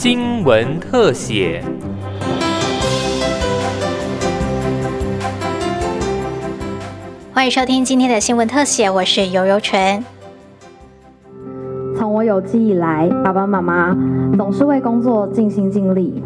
新闻特写。欢迎收听今天的新闻特写，我是尤尤纯。从我有记忆来，爸爸妈妈总是为工作尽心尽力。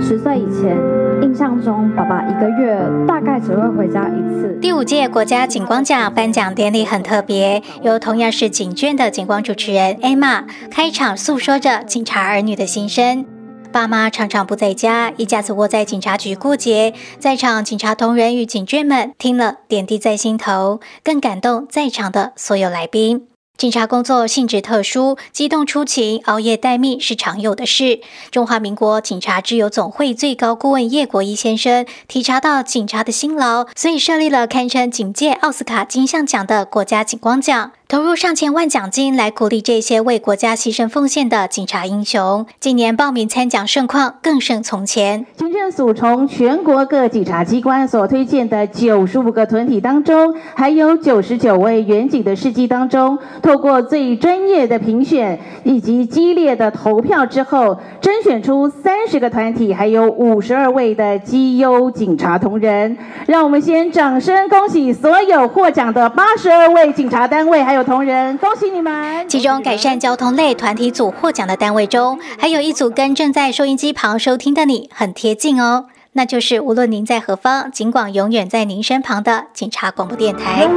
十岁以前，印象中爸爸一个月大概只会回家一次。第五届国家警光奖颁奖典礼很特别，由同样是警眷的警光主持人 Emma 开场诉说着警察儿女的心声。爸妈常常不在家，一家子窝在警察局过节。在场警察同仁与警眷们听了，点滴在心头，更感动在场的所有来宾。警察工作性质特殊，机动出勤、熬夜待命是常有的事。中华民国警察之友总会最高顾问叶国一先生体察到警察的辛劳，所以设立了堪称警界奥斯卡金像奖的国家警官奖。投入上千万奖金来鼓励这些为国家牺牲奉献的警察英雄。今年报名参奖盛况更胜从前。行政署从全国各警察机关所推荐的九十五个团体当中，还有九十九位远警的事迹当中，透过最专业的评选以及激烈的投票之后，甄选出三十个团体，还有五十二位的绩优警察同仁。让我们先掌声恭喜所有获奖的八十二位警察单位，还有。有同仁，恭喜你们！其中改善交通类团体组获奖的单位中，还有一组跟正在收音机旁收听的你很贴近哦，那就是无论您在何方，尽管永远在您身旁的警察广播电台。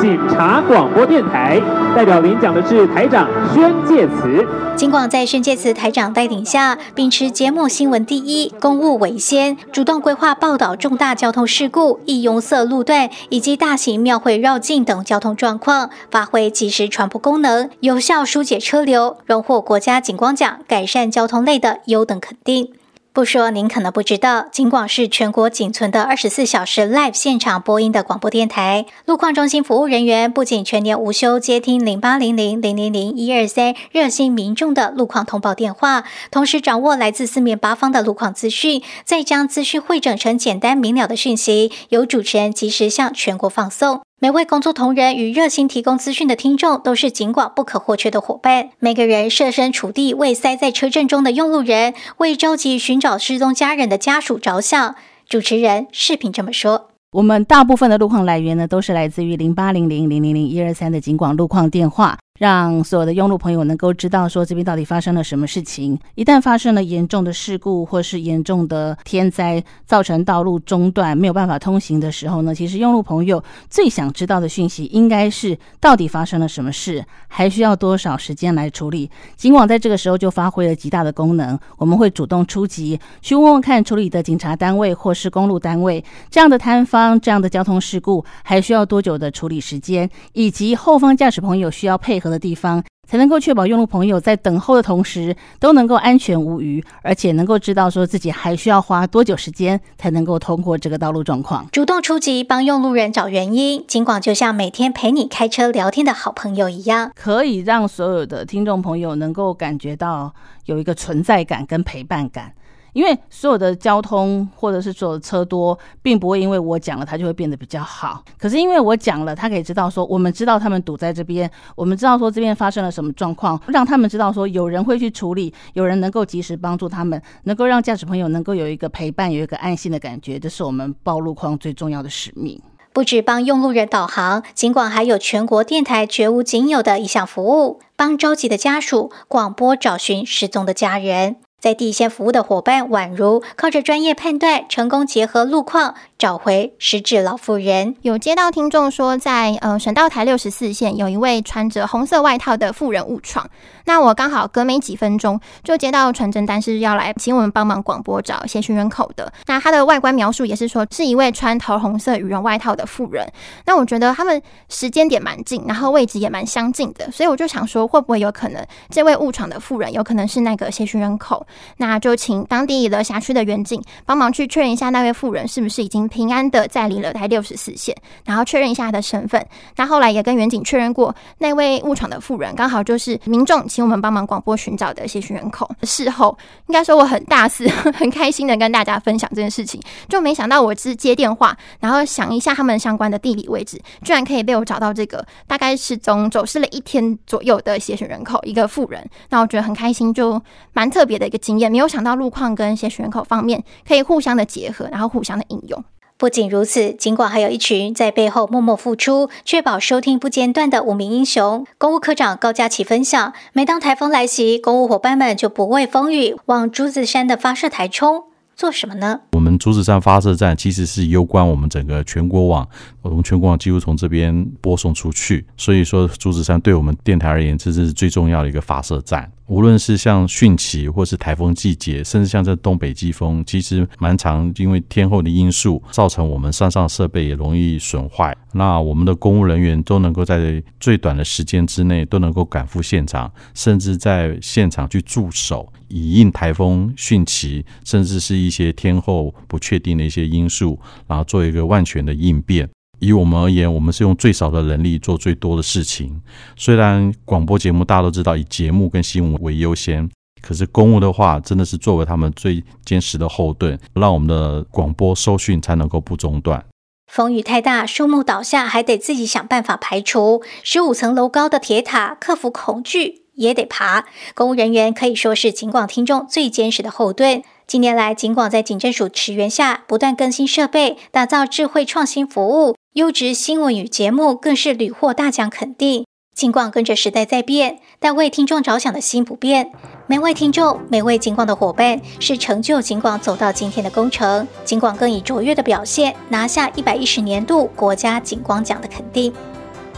警察广播电台代表领奖的是台长宣介慈。警广在宣介慈台长带领下，秉持节目新闻第一、公务为先，主动规划报道重大交通事故、易拥塞路段以及大型庙会绕境等交通状况，发挥即时传播功能，有效疏解车流，荣获国家警光奖改善交通类的优等肯定。不说，您可能不知道，尽管是全国仅存的二十四小时 live 现场播音的广播电台。路况中心服务人员不仅全年无休接听零八零零零零零一二三热心民众的路况通报电话，同时掌握来自四面八方的路况资讯，再将资讯汇整成简单明了的讯息，由主持人及时向全国放送。每位工作同仁与热心提供资讯的听众，都是警管不可或缺的伙伴。每个人设身处地，为塞在车阵中的用路人，为着急寻找失踪家人的家属着想。主持人视频这么说：我们大部分的路况来源呢，都是来自于零八零零零零零一二三的警广路况电话。让所有的用路朋友能够知道说这边到底发生了什么事情。一旦发生了严重的事故或是严重的天灾，造成道路中断没有办法通行的时候呢，其实用路朋友最想知道的讯息应该是到底发生了什么事，还需要多少时间来处理。警网在这个时候就发挥了极大的功能，我们会主动出击，去问问看处理的警察单位或是公路单位，这样的摊方这样的交通事故还需要多久的处理时间，以及后方驾驶朋友需要配合。的地方才能够确保用路朋友在等候的同时都能够安全无虞，而且能够知道说自己还需要花多久时间才能够通过这个道路状况。主动出击，帮用路人找原因，尽管就像每天陪你开车聊天的好朋友一样，可以让所有的听众朋友能够感觉到有一个存在感跟陪伴感。因为所有的交通或者是所有的车多，并不会因为我讲了它就会变得比较好。可是因为我讲了，他可以知道说，我们知道他们堵在这边，我们知道说这边发生了什么状况，让他们知道说有人会去处理，有人能够及时帮助他们，能够让驾驶朋友能够有一个陪伴，有一个安心的感觉，这是我们报路况最重要的使命。不止帮用路人导航，尽管还有全国电台绝无仅有的一项服务，帮着急的家属广播找寻失踪的家人。在地线服务的伙伴宛如靠着专业判断，成功结合路况找回失智老妇人。有接到听众说，在呃省道台六十四线有一位穿着红色外套的妇人误闯。那我刚好隔没几分钟就接到传真单，是要来请我们帮忙广播找协寻人口的。那他的外观描述也是说是一位穿桃红色羽绒外套的妇人。那我觉得他们时间点蛮近，然后位置也蛮相近的，所以我就想说，会不会有可能这位误闯的妇人有可能是那个协寻人口？那就请当地的辖区的员警帮忙去确认一下那位妇人是不是已经平安的在离了台六十四线，然后确认一下她的身份。那后来也跟员警确认过，那位误闯的妇人刚好就是民众请我们帮忙广播寻找的些许人口。事后应该说我很大肆、很开心的跟大家分享这件事情，就没想到我是接电话，然后想一下他们相关的地理位置，居然可以被我找到这个大概失踪走失了一天左右的协寻人口一个妇人。那我觉得很开心，就蛮特别的一个经验。没有想到路况跟一些选口方面可以互相的结合，然后互相的应用。不仅如此，尽管还有一群在背后默默付出，确保收听不间断的五名英雄。公务科长高佳琪分享，每当台风来袭，公务伙伴们就不畏风雨，往竹子山的发射台冲。做什么呢？竹子山发射站其实是攸关我们整个全国网，我们全国网几乎从这边播送出去，所以说竹子山对我们电台而言，这是最重要的一个发射站。无论是像汛期，或是台风季节，甚至像这东北季风，其实蛮长，因为天候的因素，造成我们山上设备也容易损坏。那我们的公务人员都能够在最短的时间之内，都能够赶赴现场，甚至在现场去驻守，以应台风、汛期，甚至是一些天候不确定的一些因素，然后做一个万全的应变。以我们而言，我们是用最少的人力做最多的事情。虽然广播节目大家都知道以节目跟新闻为优先，可是公务的话，真的是作为他们最坚实的后盾，让我们的广播收讯才能够不中断。风雨太大，树木倒下，还得自己想办法排除。十五层楼高的铁塔，克服恐惧也得爬。公务人员可以说是警广听众最坚实的后盾。近年来，警广在警政署驰援下，不断更新设备，打造智慧创新服务。优质新闻与节目更是屡获大奖肯定。金广跟着时代在变，但为听众着想的心不变。每位听众，每位金广的伙伴，是成就金广走到今天的工程。金广更以卓越的表现，拿下一百一十年度国家警光奖的肯定。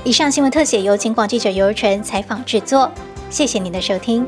以上新闻特写由金广记者尤如纯采访制作，谢谢您的收听。